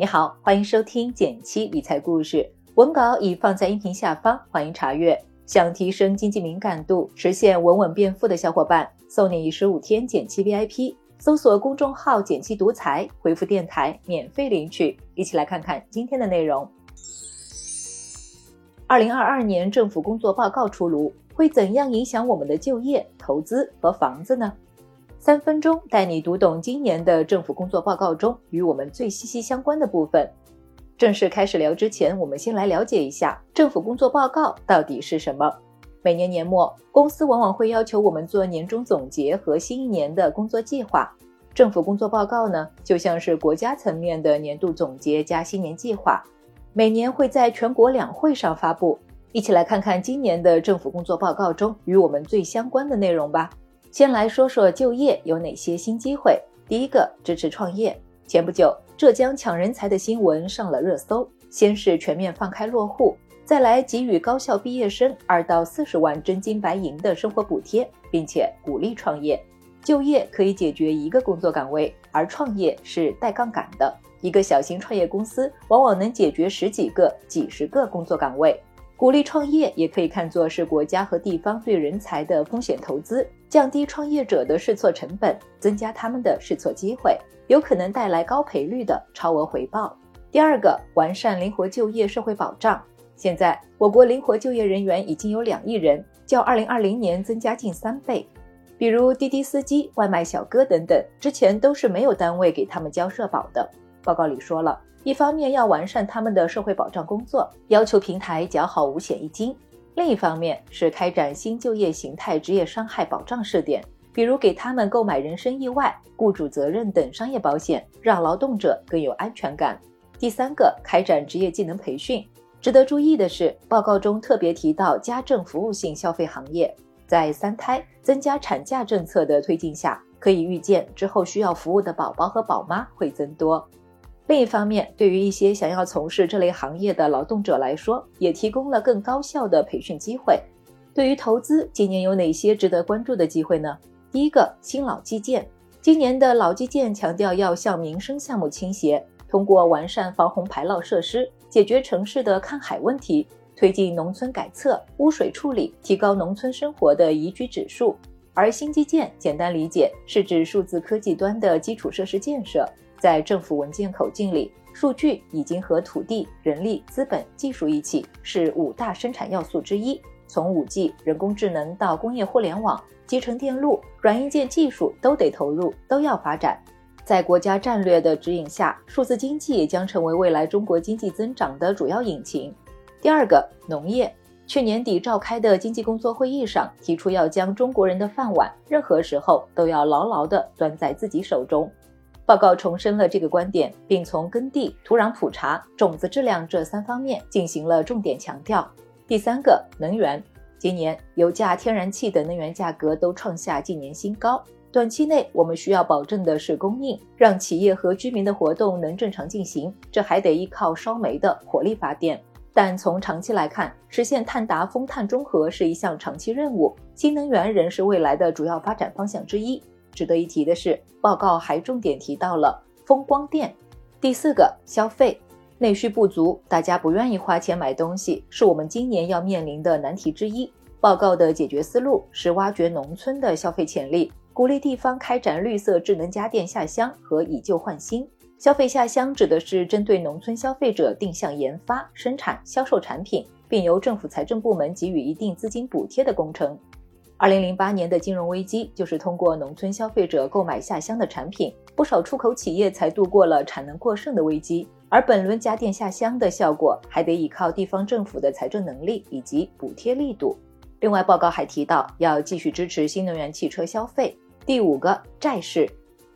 你好，欢迎收听减七理财故事，文稿已放在音频下方，欢迎查阅。想提升经济敏感度，实现稳稳变富的小伙伴，送你十五天减七 VIP。搜索公众号“减七独裁，回复“电台”免费领取。一起来看看今天的内容。二零二二年政府工作报告出炉，会怎样影响我们的就业、投资和房子呢？三分钟带你读懂今年的政府工作报告中与我们最息息相关的部分。正式开始聊之前，我们先来了解一下政府工作报告到底是什么。每年年末，公司往往会要求我们做年终总结和新一年的工作计划。政府工作报告呢，就像是国家层面的年度总结加新年计划，每年会在全国两会上发布。一起来看看今年的政府工作报告中与我们最相关的内容吧。先来说说就业有哪些新机会。第一个，支持创业。前不久，浙江抢人才的新闻上了热搜。先是全面放开落户，再来给予高校毕业生二到四十万真金白银的生活补贴，并且鼓励创业。就业可以解决一个工作岗位，而创业是带杠杆的。一个小型创业公司往往能解决十几个、几十个工作岗位。鼓励创业也可以看作是国家和地方对人才的风险投资，降低创业者的试错成本，增加他们的试错机会，有可能带来高赔率的超额回报。第二个，完善灵活就业社会保障。现在我国灵活就业人员已经有两亿人，较二零二零年增加近三倍。比如滴滴司机、外卖小哥等等，之前都是没有单位给他们交社保的。报告里说了。一方面要完善他们的社会保障工作，要求平台缴好五险一金；另一方面是开展新就业形态职业伤害保障试点，比如给他们购买人身意外、雇主责任等商业保险，让劳动者更有安全感。第三个，开展职业技能培训。值得注意的是，报告中特别提到家政服务性消费行业，在三胎、增加产假政策的推进下，可以预见之后需要服务的宝宝和宝妈会增多。另一方面，对于一些想要从事这类行业的劳动者来说，也提供了更高效的培训机会。对于投资，今年有哪些值得关注的机会呢？第一个，新老基建。今年的老基建强调要向民生项目倾斜，通过完善防洪排涝设施，解决城市的看海问题，推进农村改测、污水处理，提高农村生活的宜居指数。而新基建，简单理解是指数字科技端的基础设施建设。在政府文件口径里，数据已经和土地、人力、资本、技术一起是五大生产要素之一。从五 G、人工智能到工业互联网、集成电路、软硬件技术都得投入，都要发展。在国家战略的指引下，数字经济将成为未来中国经济增长的主要引擎。第二个，农业。去年底召开的经济工作会议上提出，要将中国人的饭碗，任何时候都要牢牢地端在自己手中。报告重申了这个观点，并从耕地、土壤普查、种子质量这三方面进行了重点强调。第三个，能源。今年油价、天然气等能源价格都创下近年新高，短期内我们需要保证的是供应，让企业和居民的活动能正常进行，这还得依靠烧煤的火力发电。但从长期来看，实现碳达峰、碳中和是一项长期任务，新能源仍是未来的主要发展方向之一。值得一提的是，报告还重点提到了风光电。第四个，消费内需不足，大家不愿意花钱买东西，是我们今年要面临的难题之一。报告的解决思路是挖掘农村的消费潜力，鼓励地方开展绿色智能家电下乡和以旧换新。消费下乡指的是针对农村消费者定向研发、生产、销售产品，并由政府财政部门给予一定资金补贴的工程。二零零八年的金融危机就是通过农村消费者购买下乡的产品，不少出口企业才度过了产能过剩的危机。而本轮家电下乡的效果，还得依靠地方政府的财政能力以及补贴力度。另外，报告还提到要继续支持新能源汽车消费。第五个，债市，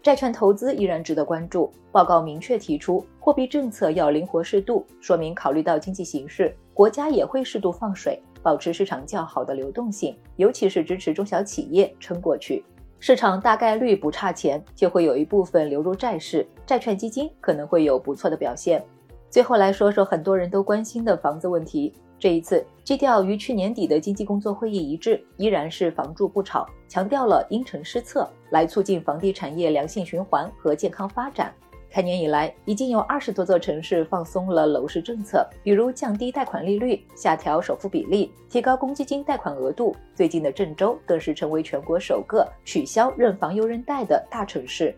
债券投资依然值得关注。报告明确提出，货币政策要灵活适度，说明考虑到经济形势，国家也会适度放水。保持市场较好的流动性，尤其是支持中小企业撑过去。市场大概率不差钱，就会有一部分流入债市，债券基金可能会有不错的表现。最后来说说很多人都关心的房子问题。这一次基调与去年底的经济工作会议一致，依然是房住不炒，强调了因城施策，来促进房地产业良性循环和健康发展。开年以来，已经有二十多座城市放松了楼市政策，比如降低贷款利率、下调首付比例、提高公积金贷款额度。最近的郑州更是成为全国首个取消认房又认贷的大城市。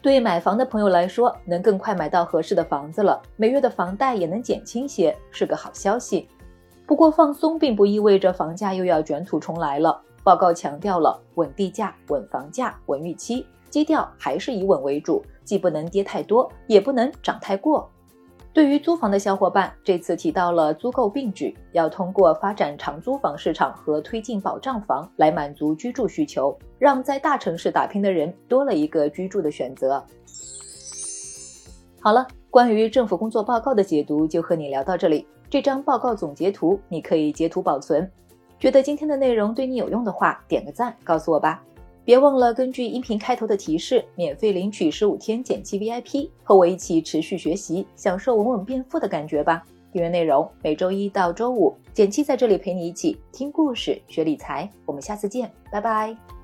对买房的朋友来说，能更快买到合适的房子了，每月的房贷也能减轻些，是个好消息。不过，放松并不意味着房价又要卷土重来了。报告强调了稳地价、稳房价、稳预期，基调还是以稳为主，既不能跌太多，也不能涨太过。对于租房的小伙伴，这次提到了租购并举，要通过发展长租房市场和推进保障房来满足居住需求，让在大城市打拼的人多了一个居住的选择。好了，关于政府工作报告的解读就和你聊到这里。这张报告总结图你可以截图保存。觉得今天的内容对你有用的话，点个赞告诉我吧。别忘了根据音频开头的提示，免费领取十五天剪辑 VIP，和我一起持续学习，享受稳稳变富的感觉吧。订阅内容每周一到周五，减七在这里陪你一起听故事、学理财。我们下次见，拜拜。